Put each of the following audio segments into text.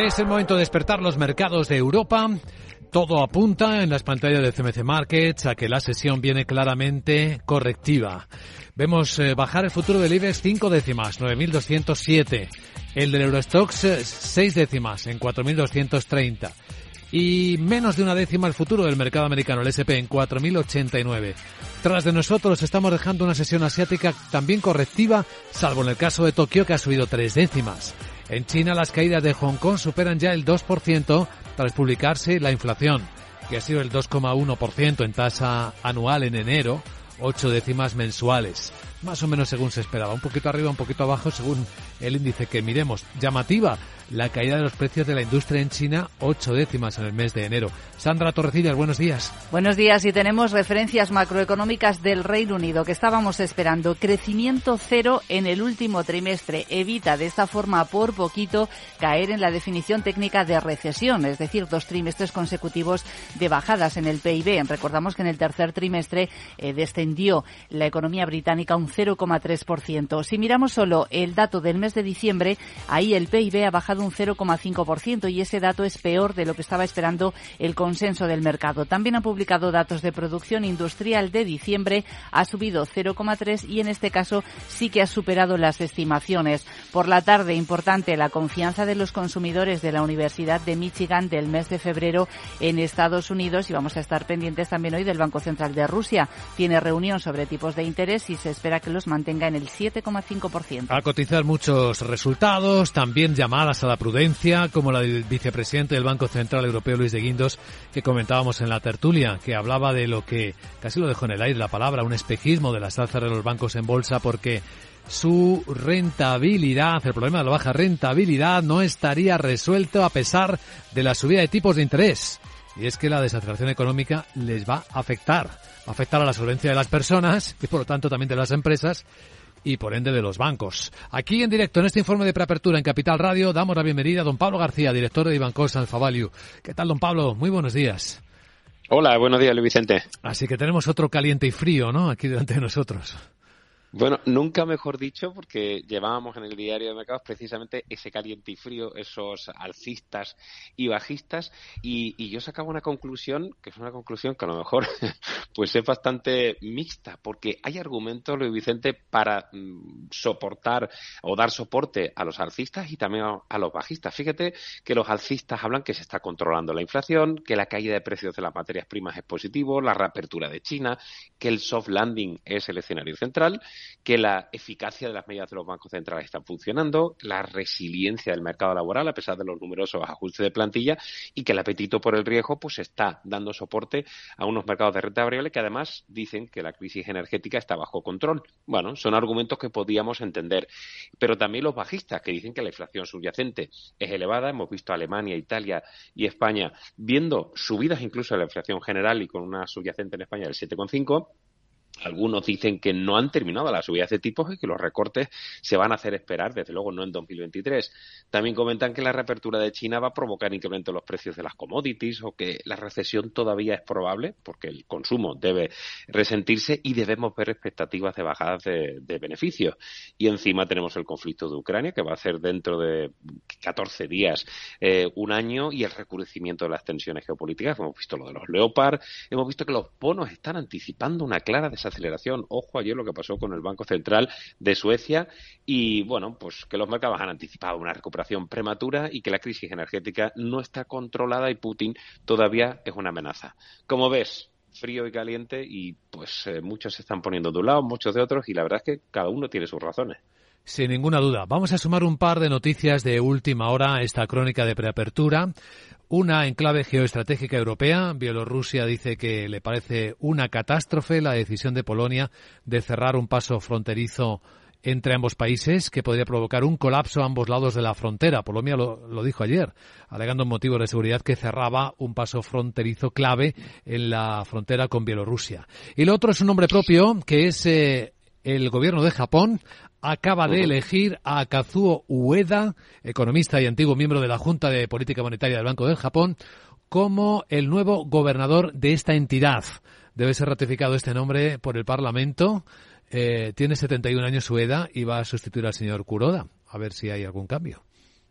Es el momento de despertar los mercados de Europa. Todo apunta en las pantallas de CMC Markets a que la sesión viene claramente correctiva. Vemos eh, bajar el futuro del IBEX 5 décimas, 9.207. El del Eurostox 6 eh, décimas, en 4.230. Y menos de una décima el futuro del mercado americano, el SP, en 4.089. Tras de nosotros estamos dejando una sesión asiática también correctiva, salvo en el caso de Tokio que ha subido tres décimas. En China las caídas de Hong Kong superan ya el 2% tras publicarse la inflación, que ha sido el 2,1% en tasa anual en enero, ocho décimas mensuales. Más o menos según se esperaba, un poquito arriba, un poquito abajo según el índice que miremos. Llamativa la caída de los precios de la industria en China, ocho décimas en el mes de enero. Sandra Torrecillas, buenos días. Buenos días y tenemos referencias macroeconómicas del Reino Unido que estábamos esperando. Crecimiento cero en el último trimestre. Evita de esta forma por poquito caer en la definición técnica de recesión, es decir, dos trimestres consecutivos de bajadas en el PIB. Recordamos que en el tercer trimestre eh, descendió la economía británica un 0,3%. Si miramos solo el dato del mes de diciembre, ahí el PIB ha bajado un 0,5% y ese dato es peor de lo que estaba esperando el consenso del mercado. También han publicado datos de producción industrial de diciembre, ha subido 0,3 y en este caso sí que ha superado las estimaciones. Por la tarde, importante, la confianza de los consumidores de la Universidad de Michigan del mes de febrero en Estados Unidos y vamos a estar pendientes también hoy del Banco Central de Rusia. Tiene reunión sobre tipos de interés y se espera que los mantenga en el 7,5%. A cotizar muchos resultados, también llamadas a la prudencia, como la del vicepresidente del Banco Central Europeo, Luis de Guindos, que comentábamos en la tertulia, que hablaba de lo que, casi lo dejó en el aire la palabra, un espejismo de las alzas de los bancos en bolsa, porque su rentabilidad, el problema de la baja rentabilidad no estaría resuelto a pesar de la subida de tipos de interés. Y es que la desaceleración económica les va a afectar afectar a la solvencia de las personas y por lo tanto también de las empresas y por ende de los bancos. Aquí en directo en este informe de preapertura en Capital Radio damos la bienvenida a don Pablo García, director de Ibancos Alfavalue. ¿Qué tal, don Pablo? Muy buenos días. Hola, buenos días, Luis Vicente. Así que tenemos otro caliente y frío, ¿no? Aquí delante de nosotros. Bueno, nunca mejor dicho, porque llevábamos en el diario de mercados precisamente ese caliente y frío, esos alcistas y bajistas, y, yo sacaba una conclusión, que es una conclusión que a lo mejor pues es bastante mixta, porque hay argumentos, Luis Vicente, para mm, soportar o dar soporte a los alcistas y también a, los bajistas. Fíjate que los alcistas hablan que se está controlando la inflación, que la caída de precios de las materias primas es positivo, la reapertura de China, que el soft landing es el escenario central, que la eficacia de las medidas de los bancos centrales está funcionando, la resiliencia del mercado laboral a pesar de los numerosos ajustes de plantilla y que el apetito por el riesgo pues está dando soporte a unos mercados de renta variable que además dicen que la crisis energética está bajo control. Bueno, son argumentos que podíamos entender, pero también los bajistas que dicen que la inflación subyacente es elevada, hemos visto Alemania, Italia y España viendo subidas incluso de la inflación general y con una subyacente en España del 7,5 algunos dicen que no han terminado las subidas de tipos y que los recortes se van a hacer esperar, desde luego no en 2023. También comentan que la reapertura de China va a provocar incremento en los precios de las commodities o que la recesión todavía es probable porque el consumo debe resentirse y debemos ver expectativas de bajadas de, beneficios. Y encima tenemos el conflicto de Ucrania que va a ser dentro de 14 días eh, un año y el recrudecimiento de las tensiones geopolíticas. Hemos visto lo de los Leopard, hemos visto que los bonos están anticipando una clara aceleración. Ojo ayer lo que pasó con el Banco Central de Suecia y, bueno, pues que los mercados han anticipado una recuperación prematura y que la crisis energética no está controlada y Putin todavía es una amenaza. Como ves, frío y caliente y pues eh, muchos se están poniendo de un lado, muchos de otros y la verdad es que cada uno tiene sus razones. Sin ninguna duda. Vamos a sumar un par de noticias de última hora a esta crónica de preapertura. Una en clave geoestratégica europea. Bielorrusia dice que le parece una catástrofe la decisión de Polonia de cerrar un paso fronterizo entre ambos países que podría provocar un colapso a ambos lados de la frontera. Polonia lo, dijo ayer, alegando motivos de seguridad que cerraba un paso fronterizo clave en la frontera con Bielorrusia. Y lo otro es un nombre propio que es eh, el gobierno de Japón acaba de elegir a Kazuo Ueda, economista y antiguo miembro de la Junta de Política Monetaria del Banco del Japón, como el nuevo gobernador de esta entidad. Debe ser ratificado este nombre por el Parlamento. Eh, tiene 71 años Ueda y va a sustituir al señor Kuroda. A ver si hay algún cambio.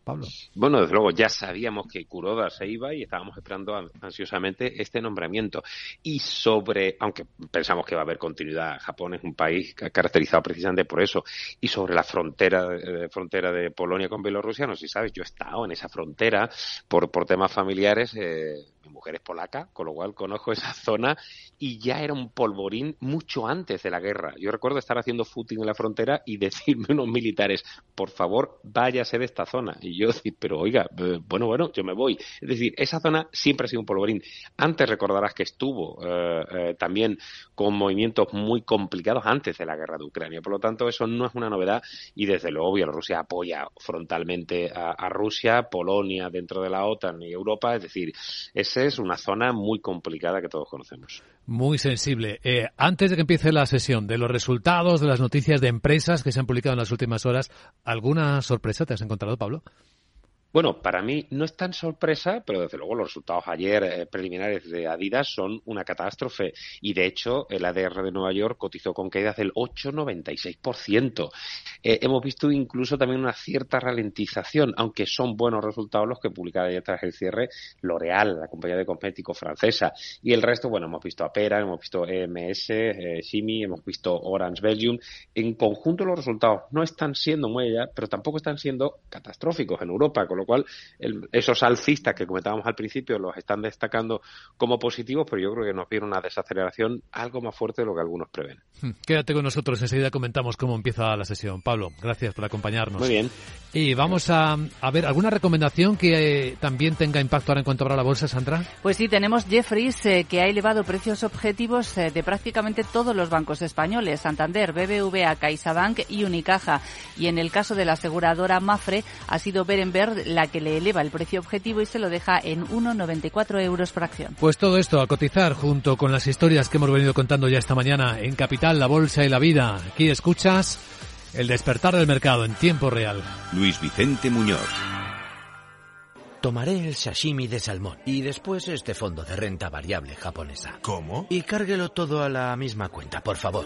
Pablo. Bueno, desde luego ya sabíamos que Kuroda se iba y estábamos esperando ansiosamente este nombramiento. Y sobre, aunque pensamos que va a haber continuidad, Japón es un país caracterizado precisamente por eso. Y sobre la frontera, eh, frontera de Polonia con Bielorrusia, no sé si sabes, yo he estado en esa frontera por, por temas familiares. Eh, mujer es polaca, con lo cual conozco esa zona y ya era un polvorín mucho antes de la guerra. Yo recuerdo estar haciendo footing en la frontera y decirme unos militares, por favor, váyase de esta zona. Y yo decir, pero oiga, eh, bueno, bueno, yo me voy. Es decir, esa zona siempre ha sido un polvorín. Antes recordarás que estuvo eh, eh, también con movimientos muy complicados antes de la guerra de Ucrania. Por lo tanto, eso no es una novedad y desde luego Bielorrusia apoya frontalmente a, a Rusia, Polonia dentro de la OTAN y Europa. Es decir, esa es una zona muy complicada que todos conocemos. Muy sensible. Eh, antes de que empiece la sesión, de los resultados, de las noticias de empresas que se han publicado en las últimas horas, ¿alguna sorpresa te has encontrado, Pablo? Bueno, para mí no es tan sorpresa, pero desde luego los resultados ayer eh, preliminares de Adidas son una catástrofe y de hecho el ADR de Nueva York cotizó con caídas del 8,96%. Eh, hemos visto incluso también una cierta ralentización, aunque son buenos resultados los que publicaba ayer tras el cierre L'Oreal, la compañía de cosméticos francesa. Y el resto, bueno, hemos visto Apera, hemos visto EMS, eh, Simi, hemos visto Orange Belgium. En conjunto los resultados no están siendo muy allá, pero tampoco están siendo catastróficos en Europa, lo cual esos alcistas que comentábamos al principio los están destacando como positivos, pero yo creo que nos viene una desaceleración algo más fuerte de lo que algunos prevén. Hmm, quédate con nosotros, enseguida comentamos cómo empieza la sesión. Pablo, gracias por acompañarnos. Muy bien. Y vamos a, ver, ¿alguna recomendación que eh, también tenga impacto ahora en cuanto a la bolsa, Sandra? Pues sí, tenemos Jeffries, eh, que ha elevado precios objetivos eh, de prácticamente todos los bancos españoles, Santander, BBVA, CaixaBank y Unicaja. Y en el caso de la aseguradora Mafre, ha sido Berenberg la que le eleva el precio objetivo y se lo deja en 1,94 euros por acción. Pues todo esto a cotizar junto con las historias que hemos venido contando ya esta mañana en Capital, la Bolsa y la Vida. Aquí escuchas el despertar del mercado en tiempo real. Luis Vicente Muñoz. Tomaré el sashimi de salmón y después este fondo de renta variable japonesa. ¿Cómo? Y cárguelo todo a la misma cuenta, por favor.